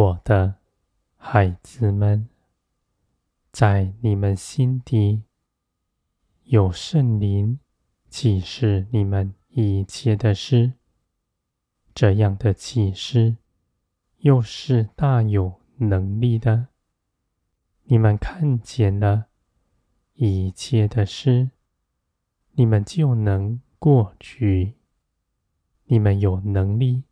我的孩子们，在你们心底有圣灵启示你们一切的事，这样的启示又是大有能力的。你们看见了一切的事，你们就能过去。你们有能力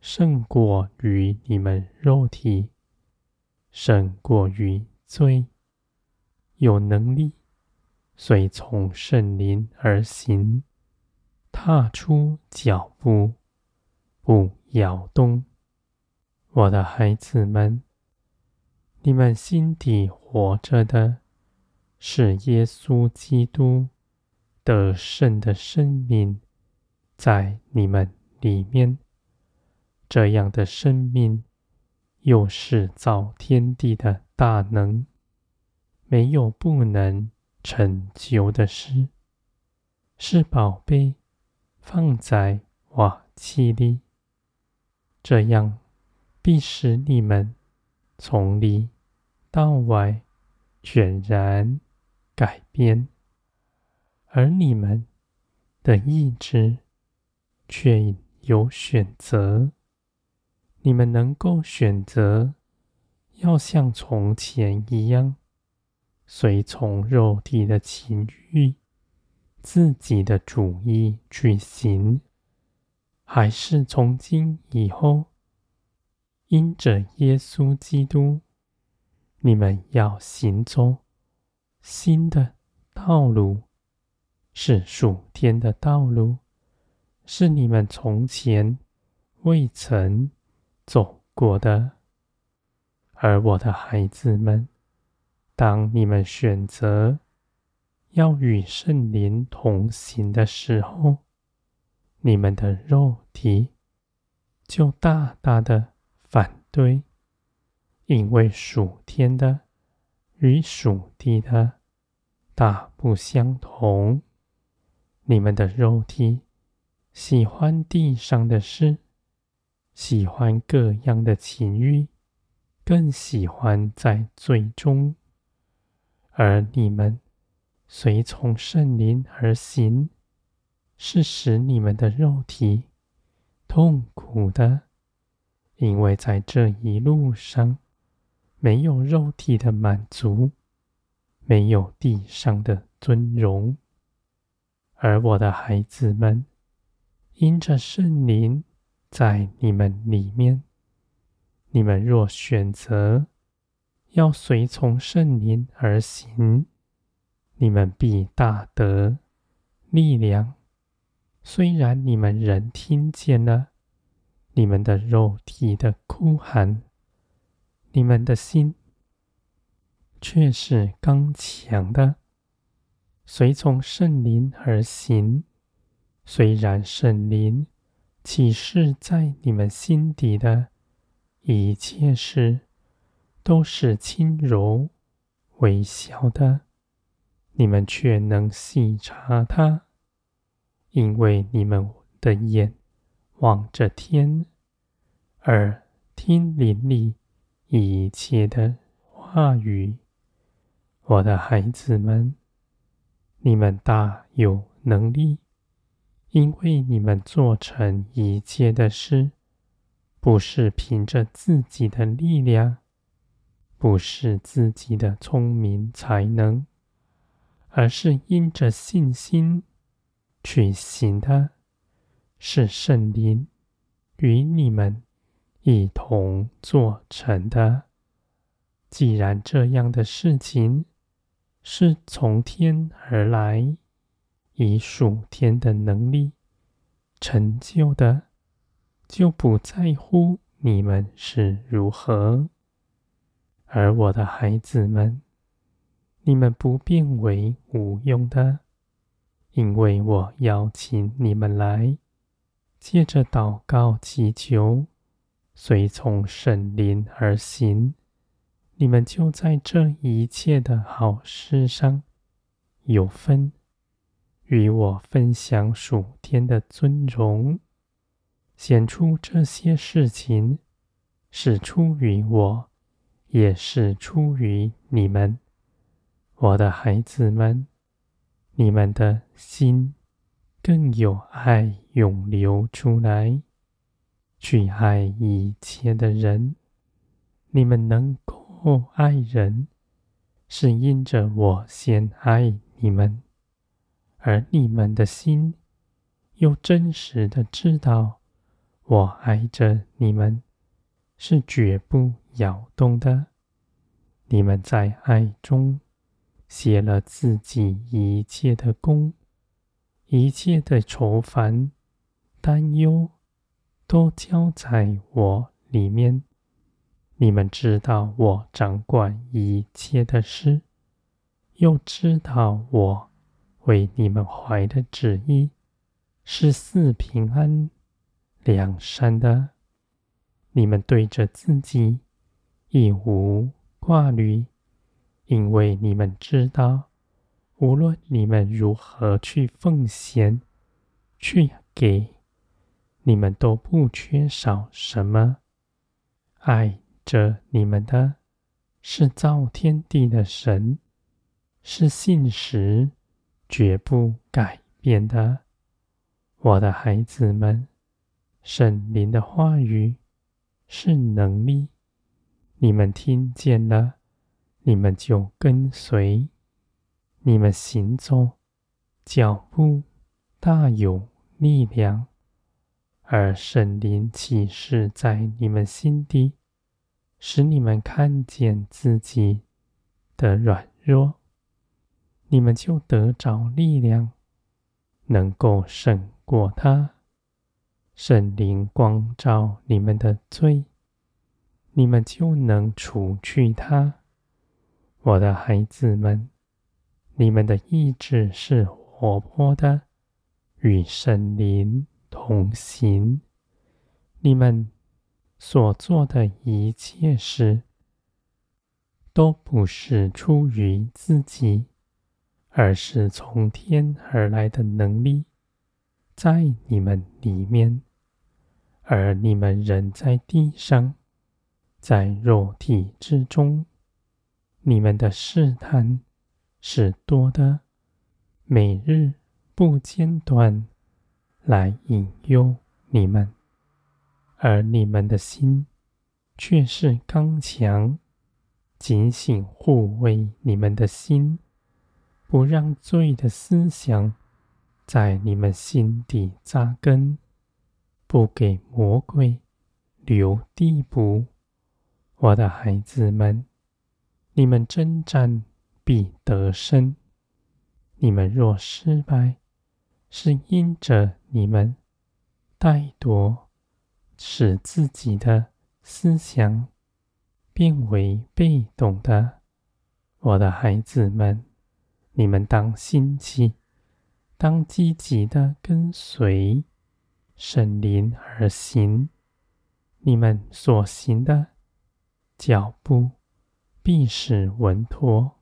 胜过于你们肉体，胜过于罪。有能力随从圣灵而行，踏出脚步，不摇动。我的孩子们。你们心底活着的，是耶稣基督得胜的生命，在你们里面。这样的生命，又是造天地的大能，没有不能成就的事。是宝贝放在瓦器里，这样必使你们。从里到外全然改变，而你们的意志却有选择。你们能够选择要像从前一样，随从肉体的情欲、自己的主意去行，还是从今以后，因着耶稣基督，你们要行走新的道路，是属天的道路，是你们从前未曾走过的。而我的孩子们，当你们选择要与圣灵同行的时候，你们的肉体就大大的。反对，因为属天的与属地的大不相同。你们的肉体喜欢地上的事，喜欢各样的情欲，更喜欢在最终；而你们随从圣灵而行，是使你们的肉体痛苦的。因为在这一路上，没有肉体的满足，没有地上的尊荣，而我的孩子们，因着圣灵在你们里面，你们若选择要随从圣灵而行，你们必大得力量。虽然你们人听见了。你们的肉体的哭喊，你们的心却是刚强的，随从圣灵而行。虽然圣灵启示在你们心底的一切事都是轻柔微小的，你们却能细察它，因为你们的眼。望着天，耳听灵里一切的话语，我的孩子们，你们大有能力，因为你们做成一切的事，不是凭着自己的力量，不是自己的聪明才能，而是因着信心去行的。是圣灵与你们一同做成的。既然这样的事情是从天而来，以属天的能力成就的，就不在乎你们是如何。而我的孩子们，你们不变为无用的，因为我邀请你们来。借着祷告祈求，随从圣灵而行，你们就在这一切的好事上有分，与我分享属天的尊荣。显出这些事情是出于我，也是出于你们，我的孩子们。你们的心更有爱涌流出来，去爱一切的人。你们能够爱人，是因着我先爱你们，而你们的心又真实的知道，我爱着你们，是绝不摇动的。你们在爱中。卸了自己一切的功，一切的愁烦、担忧，都交在我里面。你们知道我掌管一切的事，又知道我为你们怀的旨意是四平安、良善的。你们对着自己亦无挂虑。因为你们知道，无论你们如何去奉献、去给，你们都不缺少什么。爱着你们的，是造天地的神，是信实，绝不改变的。我的孩子们，圣灵的话语是能力，你们听见了。你们就跟随，你们行走，脚步大有力量，而圣灵启示在你们心底，使你们看见自己的软弱，你们就得着力量，能够胜过他。圣灵光照你们的罪，你们就能除去他。我的孩子们，你们的意志是活泼的，与圣灵同行。你们所做的一切事，都不是出于自己，而是从天而来的能力，在你们里面。而你们人在地上，在肉体之中。你们的试探是多的，每日不间断来引诱你们，而你们的心却是刚强，警醒护卫你们的心，不让罪的思想在你们心底扎根，不给魔鬼留地步。我的孩子们。你们征战必得胜。你们若失败，是因着你们怠惰，使自己的思想变为被动的。我的孩子们，你们当心起，当积极的跟随圣灵而行。你们所行的脚步。必是稳妥，